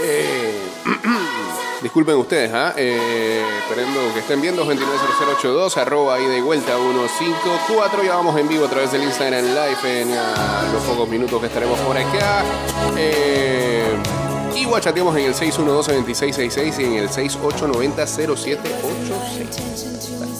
Eh, disculpen ustedes, ¿ah? Eh, esperando que estén viendo 290082, arroba y vuelta 154. Ya vamos en vivo a través del Instagram Live en ah, los pocos minutos que estaremos por acá. Eh, y guachateamos en el 612-2666 y en el 6890-0786.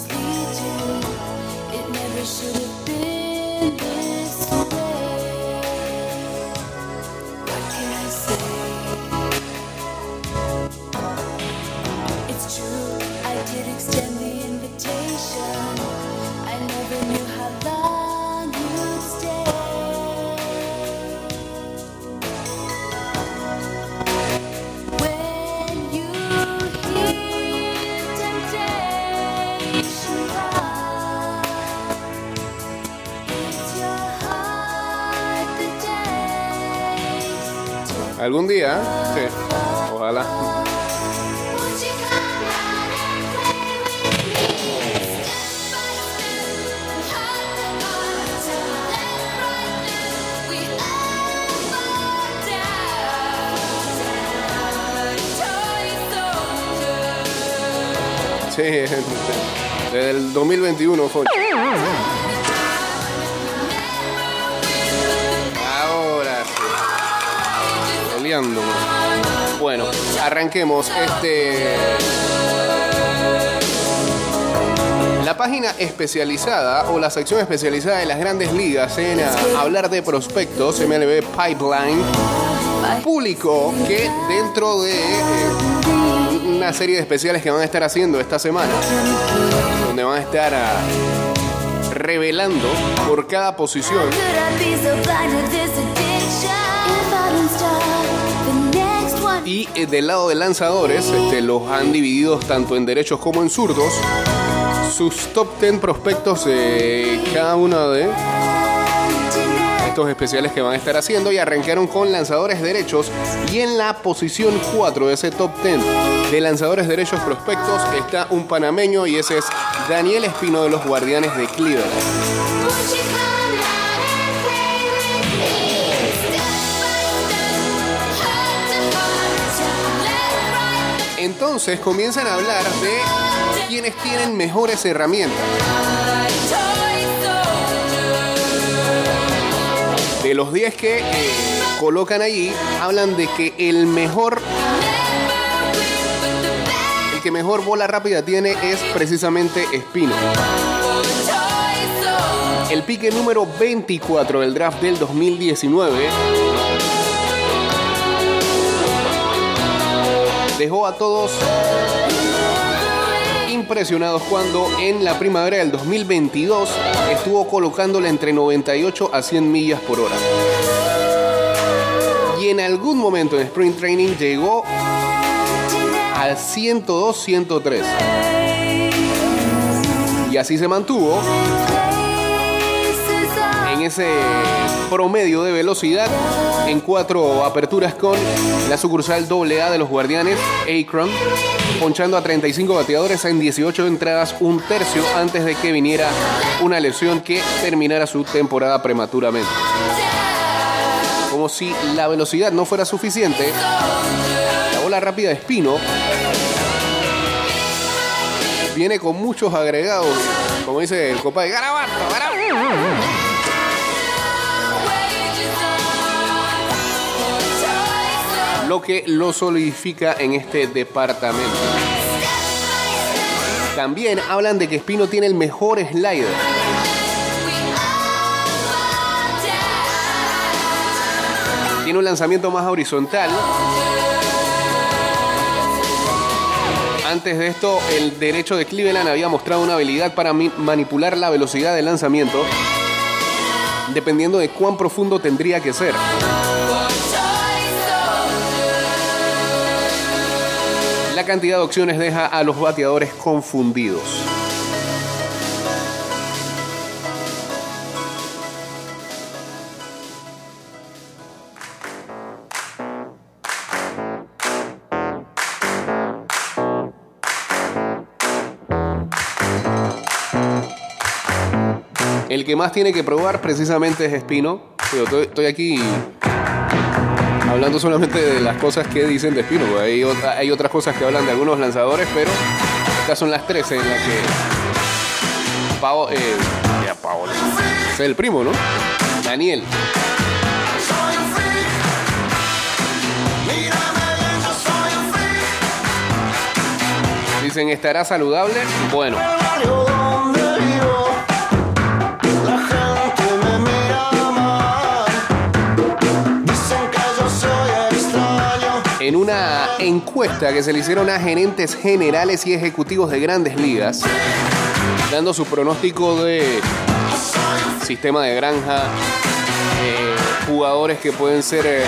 Fall down. Toy soldier. Sí, desde el 2021 fue. Bueno, arranquemos este. La página especializada o la sección especializada de las grandes ligas en hablar de prospectos, MLB Pipeline, publicó que dentro de eh, una serie de especiales que van a estar haciendo esta semana, donde van a estar ah, revelando por cada posición y eh, del lado de lanzadores este, los han dividido tanto en derechos como en zurdos. Sus top 10 prospectos de cada uno de estos especiales que van a estar haciendo y arrancaron con lanzadores derechos y en la posición 4 de ese top 10 de lanzadores derechos prospectos está un panameño y ese es Daniel Espino de los Guardianes de Cleveland. Entonces comienzan a hablar de quienes tienen mejores herramientas. De los 10 que eh, colocan allí, hablan de que el mejor, el que mejor bola rápida tiene es precisamente Espino. El pique número 24 del draft del 2019 dejó a todos impresionados cuando en la primavera del 2022 estuvo colocándole entre 98 a 100 millas por hora. Y en algún momento en Spring Training llegó al 102-103. Y así se mantuvo en ese promedio de velocidad en cuatro aperturas con la sucursal AA de los Guardianes, Akron, ponchando a 35 bateadores en 18 entradas, un tercio antes de que viniera una lesión que terminara su temporada prematuramente. Como si la velocidad no fuera suficiente, la bola rápida de Espino viene con muchos agregados, como dice el compadre, garabato, garabato. Lo que lo solidifica en este departamento. También hablan de que Espino tiene el mejor slider. Tiene un lanzamiento más horizontal. Antes de esto, el derecho de Cleveland había mostrado una habilidad para manipular la velocidad del lanzamiento, dependiendo de cuán profundo tendría que ser. La cantidad de opciones deja a los bateadores confundidos. El que más tiene que probar precisamente es Espino. Pero estoy, estoy aquí Hablando solamente de las cosas que dicen de Espino, hay, otra- hay otras cosas que hablan de algunos lanzadores, pero estas son las 13 en las que Pavo, eh, ya Paolo, es el primo, ¿no? Daniel. Dicen, ¿estará saludable? Bueno, una encuesta que se le hicieron a gerentes generales y ejecutivos de grandes ligas, dando su pronóstico de sistema de granja, eh, jugadores que pueden ser eh,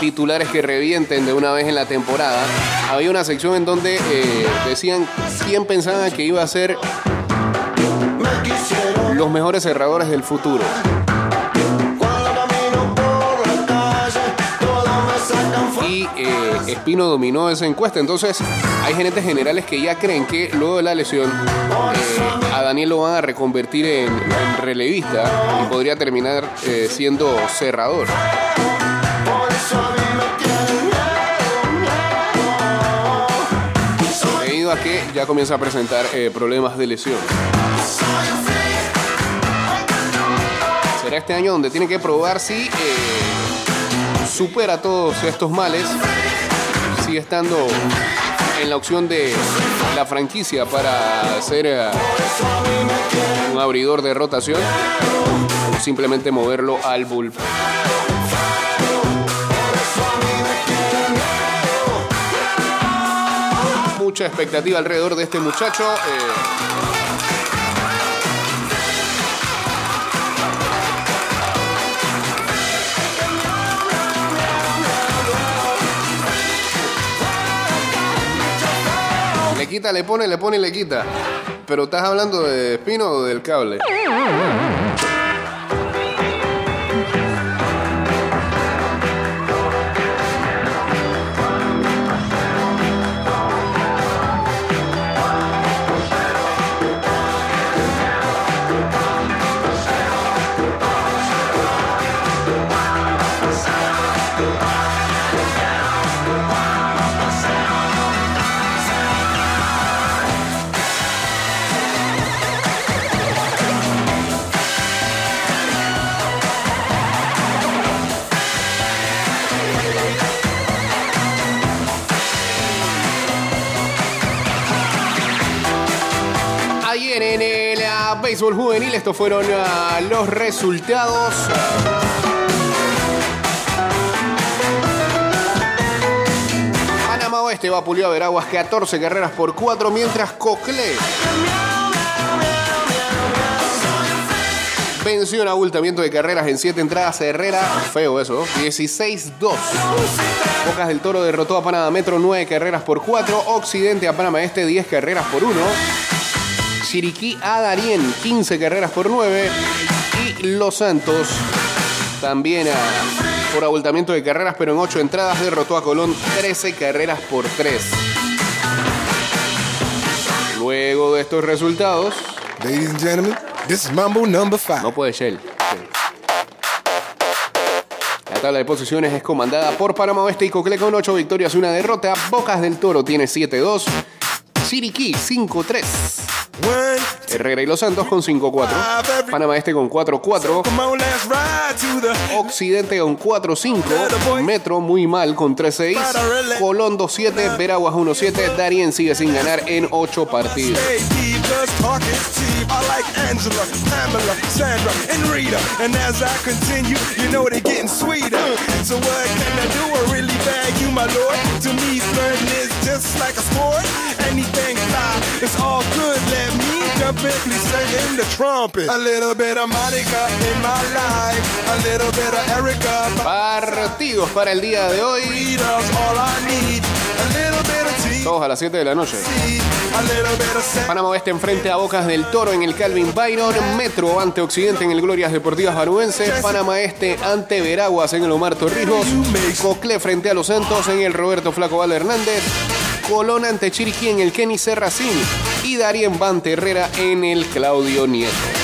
titulares que revienten de una vez en la temporada, había una sección en donde eh, decían quién pensaban que iba a ser los mejores cerradores del futuro. Eh, Espino dominó esa encuesta. Entonces, hay gerentes generales que ya creen que luego de la lesión eh, a Daniel lo van a reconvertir en, relevista y podría terminar eh, siendo cerrador. Debido a que ya comienza a presentar problemas de lesión. Será este año donde tiene que probar si supera todos estos males, sigue estando en la opción de la franquicia para ser eh, un abridor de rotación o simplemente moverlo al bullpen. Mucha expectativa alrededor de este muchacho. eh, quita, le pone, le pone y le quita. Pero estás hablando de Espino o del cable. Béisbol juvenil, estos fueron ah, los resultados. Panamá Oeste vapuleó a Veraguas 14 carreras por 4, mientras Coclé venció en abultamiento de carreras en 7 entradas. Herrera, feo eso, 16-2. Bocas del Toro derrotó a Panamá Metro 9 carreras por 4. Occidente a Panamá Este 10 carreras por 1. Chiriquí a Darien 15 carreras por 9. Y Los Santos también a- por abultamiento de carreras, pero en 8 entradas derrotó a Colón 13 carreras por 3. Luego de estos resultados, Ladies and gentlemen, this is Mambo number five. no puede Shell. La tabla de posiciones es comandada por Panamá Oeste y Cocle con 8 victorias y una derrota. Bocas del Toro tiene 7-2. Chiriquí 5-3. Herrera y Los Santos con 5-4. Panamá Este con 4-4. come on, let's ride to the Occidente con 4-5. Metro muy mal con 3-6. Colón 2-7. Veraguas 1-7. Darien sigue sin ganar en 8 partidos. Hey, divas talking cheap. I like Angela, Pamela, Sandra, and Rita. And as I continue, you know they're getting sweeter. So what can I do? I really bag you, my lord. To me, flirting is just like a sport. Anything fly, it's all good. Let me jump in, please sing the trumpet. A little bit of Monica in my life. A little bit of Erica. Partidos para el día de hoy. Rita's all I need. Todos a las 7 de la noche. Panamá Oeste enfrente a Bocas del Toro en el Calvin Byron. Metro ante Occidente en el Glorias Deportivas Baruense. Panamá Este ante Veraguas en el Omar Torrijos. Cocle frente a Los Santos en el Roberto Flaco Val Hernández. Colón ante Chiriquí en el Kenny Serracín. Y Darien Bante Herrera en el Claudio Nieto.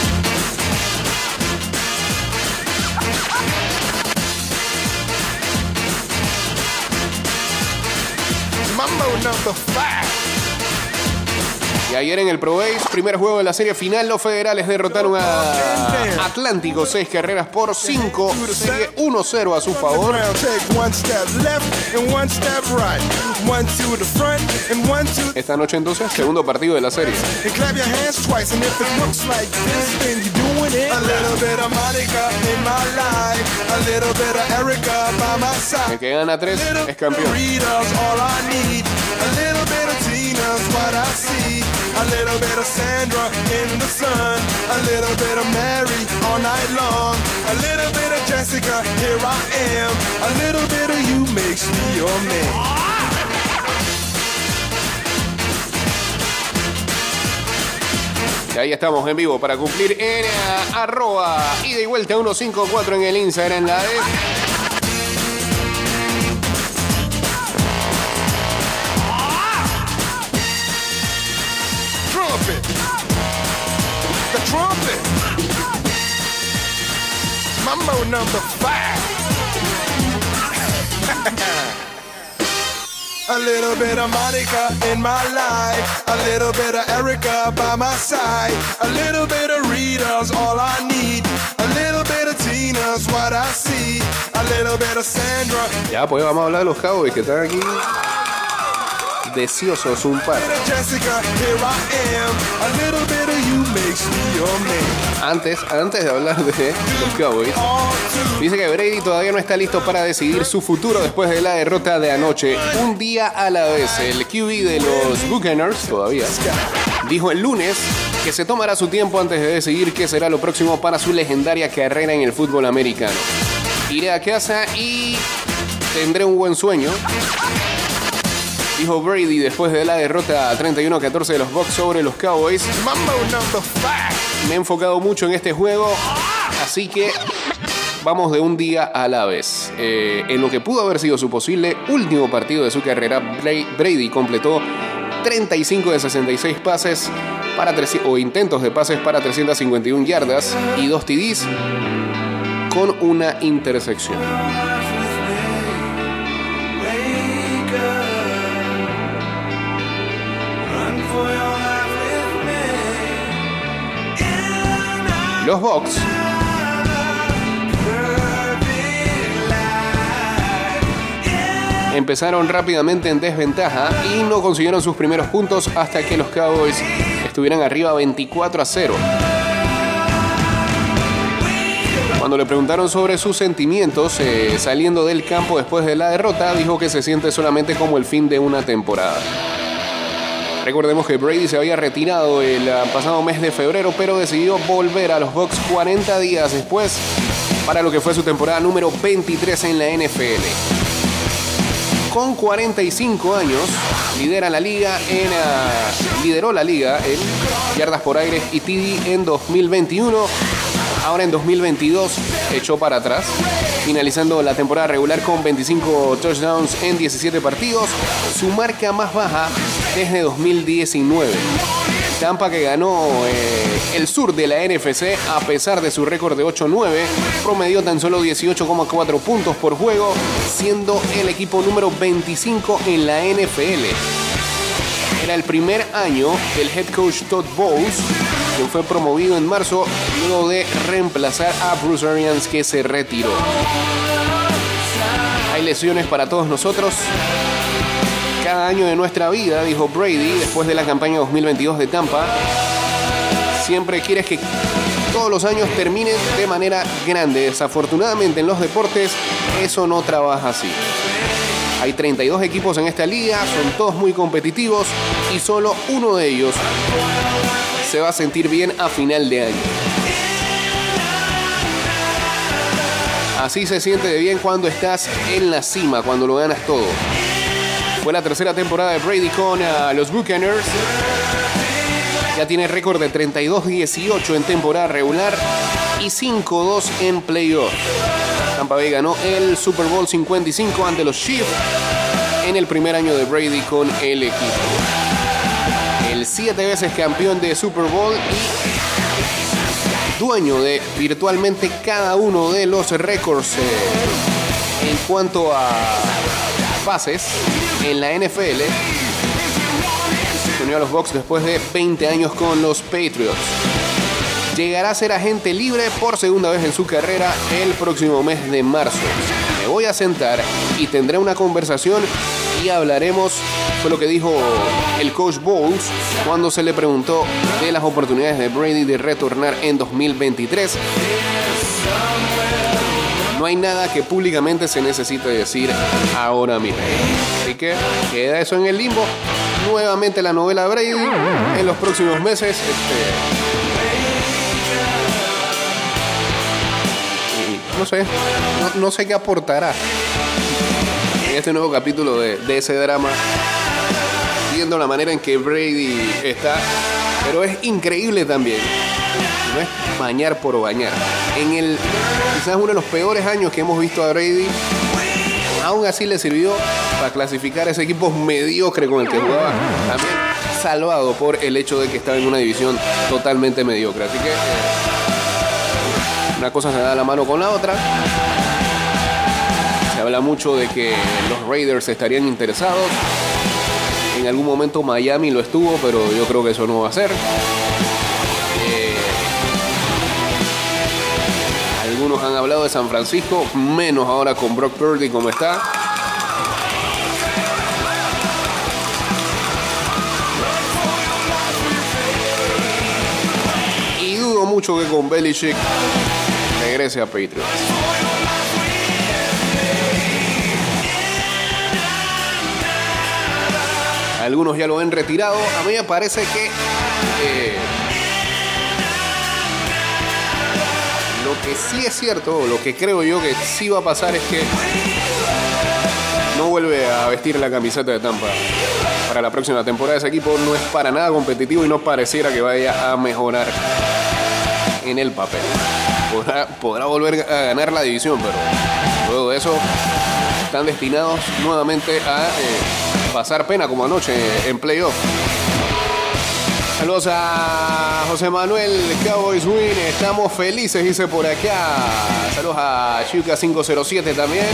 Mambo number five. Y ayer en el Pro Base, primer juego de la serie final, los federales derrotaron a Atlántico 6 carreras por 5. Sigue 1-0 a su favor. Esta noche entonces, segundo partido de la serie. El que gana 3 es campeón. A little bit of Sandra in the sun. A little bit of Mary all night long. A little bit of Jessica, here I am. A little bit of you makes me your man. Y ahí estamos en vivo para cumplir en eh, arroba ida y vuelta 154 en el Instagram la de Mambo number five. A little bit of Monica in my life, a little bit of Erica by my side, a little bit of Rita's all I need, a little bit of Tina's what I see, a little bit of Sandra, Ya, pues vamos a hablar de los Cowboys que están aquí deseosos un par. Antes, antes de hablar de los Cowboys, dice que Brady todavía no está listo para decidir su futuro después de la derrota de anoche. Un día a la vez, el QB de los Buccaneers todavía dijo el lunes que se tomará su tiempo antes de decidir qué será lo próximo para su legendaria carrera en el fútbol americano. Iré a casa y tendré un buen sueño. Dijo Brady después de la derrota 31-14 de los Bucks sobre los Cowboys. Mambo number five. Me he enfocado mucho en este juego, así que vamos de un día a la vez. Eh, en lo que pudo haber sido su posible último partido de su carrera, Bra- Brady completó 35 de 66 pases para 300 o intentos de pases para 351 yardas y 2 TDs con una intersección. Los Bucks empezaron rápidamente en desventaja y no consiguieron sus primeros puntos hasta que los Cowboys estuvieran arriba 24 a 0. Cuando le preguntaron sobre sus sentimientos eh, saliendo del campo después de la derrota, dijo que se siente solamente como el fin de una temporada. Recordemos que Brady se había retirado el ah, pasado mes de febrero, pero decidió volver a los Bucks 40 días después para lo que fue su temporada número 23 en la NFL. Con 45 años, lidera la liga en ah, lideró la liga en yardas por aire y TD en 2021. Ahora en 2022 echó para atrás, finalizando la temporada regular con 25 touchdowns en 17 partidos, su marca más baja desde 2019. Tampa que ganó eh, el sur de la NFC a pesar de su récord de 8-9, promedió tan solo 18,4 puntos por juego, siendo el equipo número 25 en la NFL. Era el primer año del head coach Todd Bowles, quien fue promovido en marzo luego de reemplazar a Bruce Arians que se retiró. Hay lesiones para todos nosotros. Cada año de nuestra vida, dijo Brady después de la campaña 2022 de Tampa, siempre quieres que todos los años terminen de manera grande. Desafortunadamente en los deportes eso no trabaja así. Hay 32 equipos en esta liga, son todos muy competitivos y solo uno de ellos se va a sentir bien a final de año. Así se siente de bien cuando estás en la cima, cuando lo ganas todo. Fue la tercera temporada de Brady con ah, los Buccaneers. Ya tiene récord de 32-18 en temporada regular y 5-2 en playoff. Tampa Bay ganó el Super Bowl 55 ante los Chiefs en el primer año de Brady con el equipo. El siete veces campeón de Super Bowl y dueño de virtualmente cada uno de los récords eh, en cuanto a pases en la NFL. Unió a los Bucks después de 20 años con los Patriots. Llegará a ser agente libre por segunda vez en su carrera el próximo mes de marzo. Me voy a sentar y tendré una conversación y hablaremos, fue lo que dijo el coach Bowles cuando se le preguntó de las oportunidades de Brady de retornar en 2023. No hay nada que públicamente se necesite decir ahora mismo. Así que queda eso en el limbo. Nuevamente la novela Brady en los próximos meses. Este, no sé, no, no sé qué aportará en este nuevo capítulo de, de ese drama. Viendo la manera en que Brady está. Pero es increíble también. No es bañar por bañar. En el quizás uno de los peores años que hemos visto a Brady, aún así le sirvió para clasificar a ese equipo mediocre con el que jugaba. También salvado por el hecho de que estaba en una división totalmente mediocre. Así que eh, una cosa se da la mano con la otra. Se habla mucho de que los Raiders estarían interesados. En algún momento Miami lo estuvo, pero yo creo que eso no va a ser. Algunos han hablado de San Francisco, menos ahora con Brock Purdy como está. Y dudo mucho que con Belichick regrese a Patriots. Algunos ya lo han retirado. A mí me parece que eh, lo que sí es cierto, lo que creo yo que sí va a pasar es que no vuelve a vestir la camiseta de Tampa para la próxima temporada. Ese equipo no es para nada competitivo y no pareciera que vaya a mejorar en el papel. Podrá, volver a ganar la división, pero luego de eso están destinados nuevamente a eh, pasar pena como anoche en playoff. Saludos a José Manuel Cowboys Win. Estamos felices, dice por acá. Saludos a Chuca 507 también.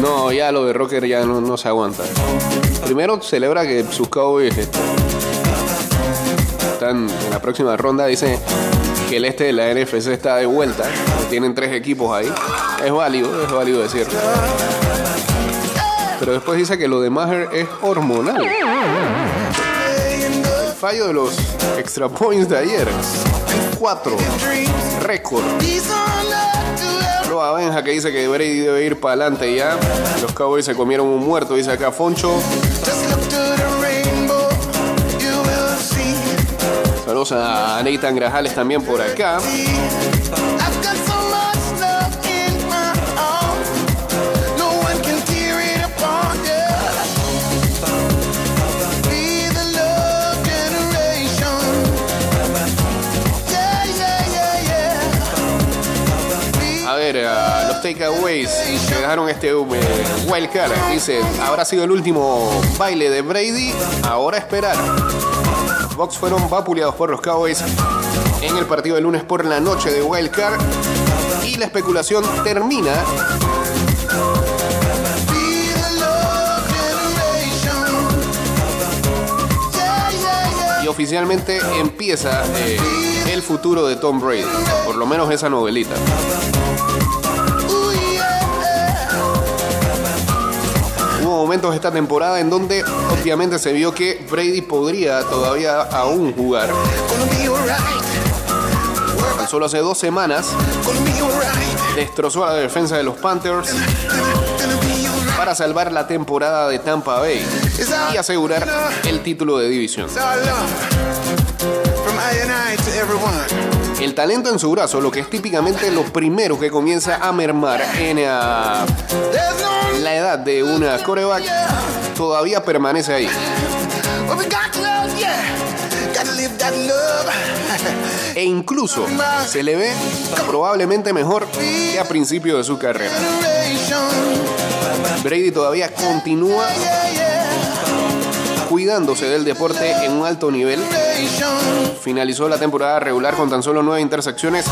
No, ya lo de Rocker ya no, se aguanta. Primero celebra que sus Cowboys este, en la próxima ronda. Dice que el este de la NFC está de vuelta. Tienen tres equipos ahí. Es válido, es válido decirlo. Pero después dice que lo de Maher es hormonal. El fallo de los extra points de ayer. Cuatro. Récord. Luego a Benja que dice que Brady debe ir para adelante ya. Los Cowboys se comieron un muerto, dice acá Foncho. A Nathan Grajales también por acá. A ver, los takeaways que dejaron este eh, wild card. Dice, habrá sido el último baile de Brady. Ahora esperar. Bucks fueron vapuleados por los Cowboys en el partido del lunes por la noche de wild card. Y la especulación termina y oficialmente empieza eh, el futuro de Tom Brady. Por lo menos esa novelita. Momentos esta temporada en donde obviamente se vio que Brady podría todavía aún jugar. Tan solo hace dos semanas destrozó a la defensa de los Panthers para salvar la temporada de Tampa Bay y asegurar el título de división. El talento en su brazo, lo que es típicamente lo primero que comienza a mermar en la edad de una coreback, todavía permanece ahí. E incluso se le ve probablemente mejor que a principio de su carrera. Brady todavía continúa consolidándose del deporte en un alto nivel. Finalizó la temporada regular con tan solo nueve intersecciones.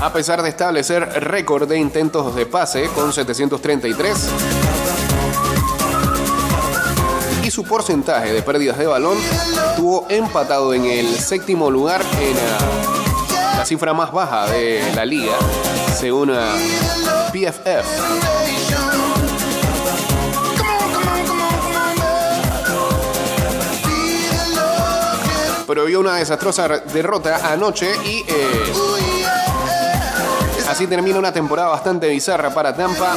A pesar de establecer récord de intentos de pase con 733 y su porcentaje de pérdidas de balón tuvo empatado en el séptimo lugar en ah, la cifra más baja de la liga, según ah, PFF. Pero vio una desastrosa derrota anoche y eh, así termina una temporada bastante bizarra para Tampa.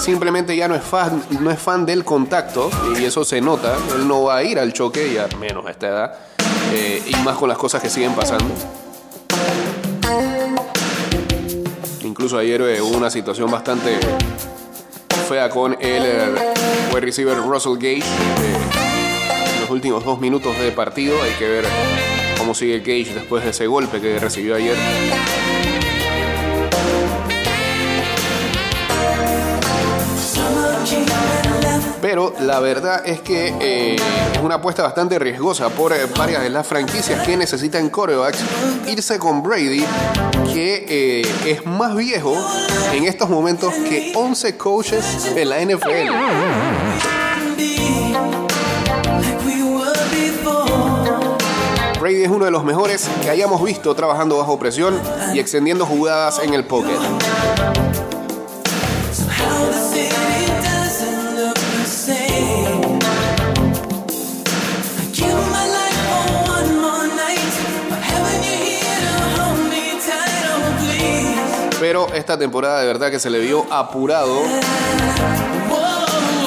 Simplemente ya no es fan, no es fan del contacto y eso se nota. Él no va a ir al choque, ya menos a esta edad, eh, y más con las cosas que siguen pasando. Incluso ayer eh, hubo una situación bastante fea con el eh, wide receiver Russell Gage. Últimos dos minutos de partido. Hay que ver cómo sigue Gage después de ese golpe que recibió ayer. Pero la verdad es que eh, es una apuesta bastante riesgosa por eh, varias de las franquicias que necesitan corebacks irse con Brady, que eh, es más viejo en estos momentos que 11 coaches en la NFL. Brady es uno de los mejores que hayamos visto trabajando bajo presión y extendiendo jugadas en el pocket. Pero esta temporada de verdad que se le vio apurado.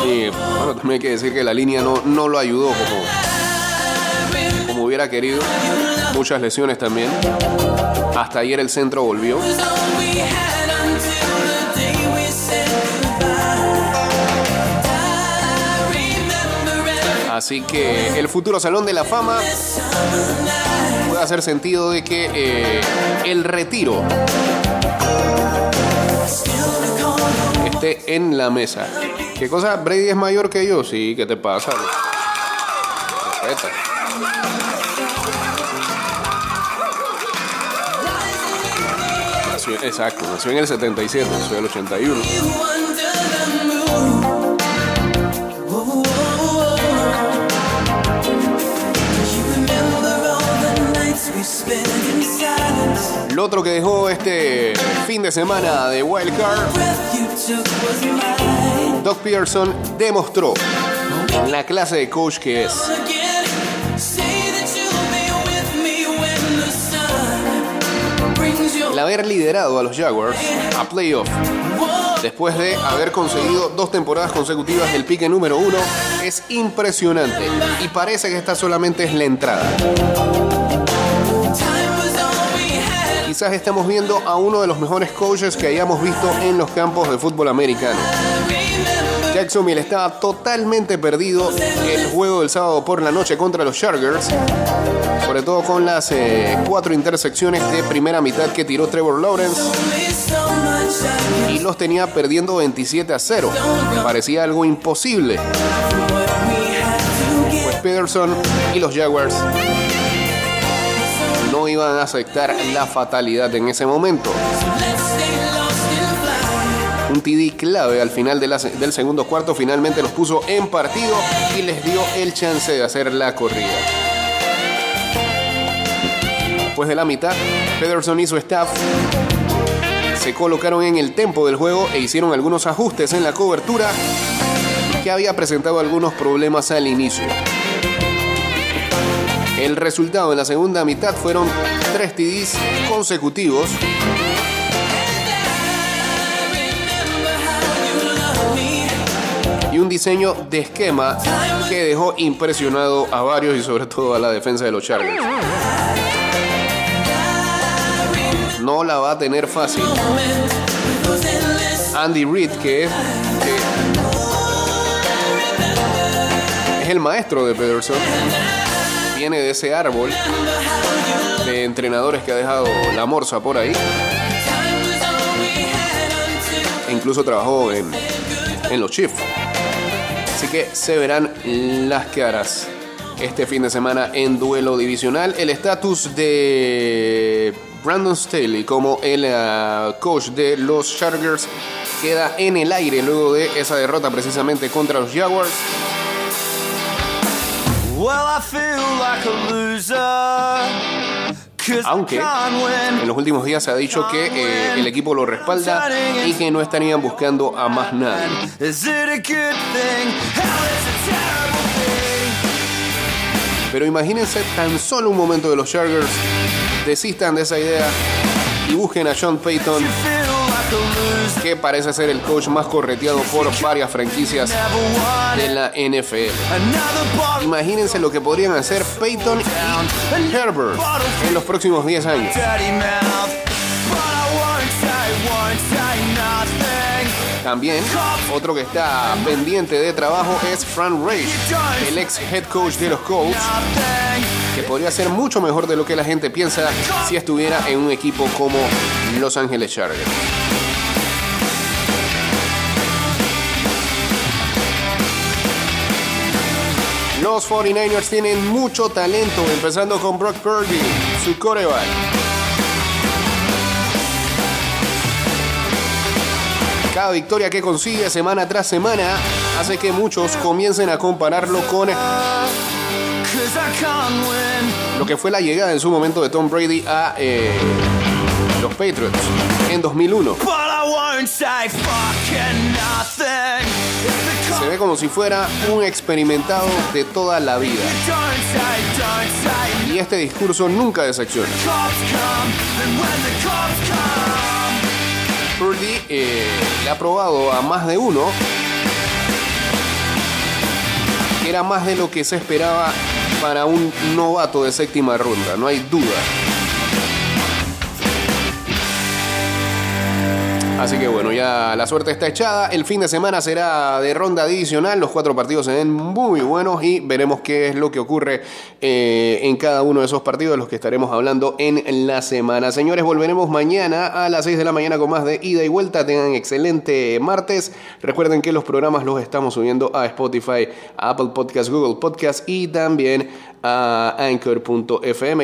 Y bueno, también hay que decir que la línea no, no lo ayudó como, hubiera querido. Muchas lesiones también. Hasta ayer el centro volvió. Así que el futuro Salón de la Fama puede hacer sentido de que eh, el retiro esté en la mesa. ¿Qué cosa? ¿Brady es mayor que yo? Sí, ¿qué te pasa? Nació- exacto, nació en el 77, soy el 81. Lo otro que dejó este fin de semana de Wild Card, Doc Peterson demostró la clase de coach que es. El haber liderado a los Jaguars a playoff después de haber conseguido dos temporadas consecutivas del pique número uno es impresionante y parece que esta solamente es la entrada. Quizás estamos viendo a uno de los mejores coaches que hayamos visto en los campos de fútbol americano. Jacksonville estaba totalmente perdido el juego del sábado por la noche contra los Chargers, sobre todo con las eh, cuatro intersecciones de primera mitad que tiró Trevor Lawrence y los tenía perdiendo 27 a 0. Parecía algo imposible. Pues Peterson y los Jaguars no iban a aceptar la fatalidad en ese momento. Un TD clave al final del segundo cuarto finalmente los puso en partido y les dio el chance de hacer la corrida. Después de la mitad, Pederson y su staff se colocaron en el tempo del juego e hicieron algunos ajustes en la cobertura que había presentado algunos problemas al inicio. El resultado en la segunda mitad fueron tres TDs consecutivos un diseño de esquema que dejó impresionado a varios y sobre todo a la defensa de los Chargers. No la va a tener fácil. Andy Reid, que es, es el maestro de Pederson, viene de ese árbol de entrenadores que ha dejado la morsa por ahí. En incluso trabajó en, en los Chiefs. Así que se verán las caras este fin de semana en duelo divisional. El estatus de Brandon Staley como el ah, coach de los Chargers queda en el aire luego de esa derrota precisamente contra los Jaguars. Aunque en los últimos días se ha dicho que eh, el equipo lo respalda y que no estarían buscando a más nadie. Pero imagínense tan solo un momento de los Chargers desistan de esa idea y busquen a Sean Payton, Que parece ser el coach más correteado por varias franquicias de la NFL. Imagínense lo que podrían hacer Peyton y Herbert en los próximos 10 años. También, otro que está pendiente de trabajo es Fran Reich, el ex head coach de los Colts. Que podría ser mucho mejor de lo que la gente piensa si estuviera en un equipo como Los Ángeles Chargers. Los 49ers tienen mucho talento, empezando con Brock Purdy, su coreback. Cada victoria que consigue semana tras semana hace que muchos comiencen a compararlo con lo que fue la llegada en su momento de Tom Brady a eh, los Patriots en 2001. But I won't say fucking nothing. If the Se ve como si fuera un experimentado de toda la vida. Y este discurso nunca decepciona. Purdy eh, le ha probado a más de uno que era más de lo que se esperaba para un novato de séptima ronda, no hay duda. Así que bueno, ya la suerte está echada. El fin de semana será de ronda adicional. Los cuatro partidos se ven muy buenos y veremos qué es lo que ocurre eh, en cada uno de esos partidos, de los que estaremos hablando en la semana. Señores, volveremos mañana a las 6 de la mañana con más de ida y vuelta. Tengan excelente martes. Recuerden que los programas los estamos subiendo a Spotify, a Apple Podcast, Google Podcast y también a Anchor.fm.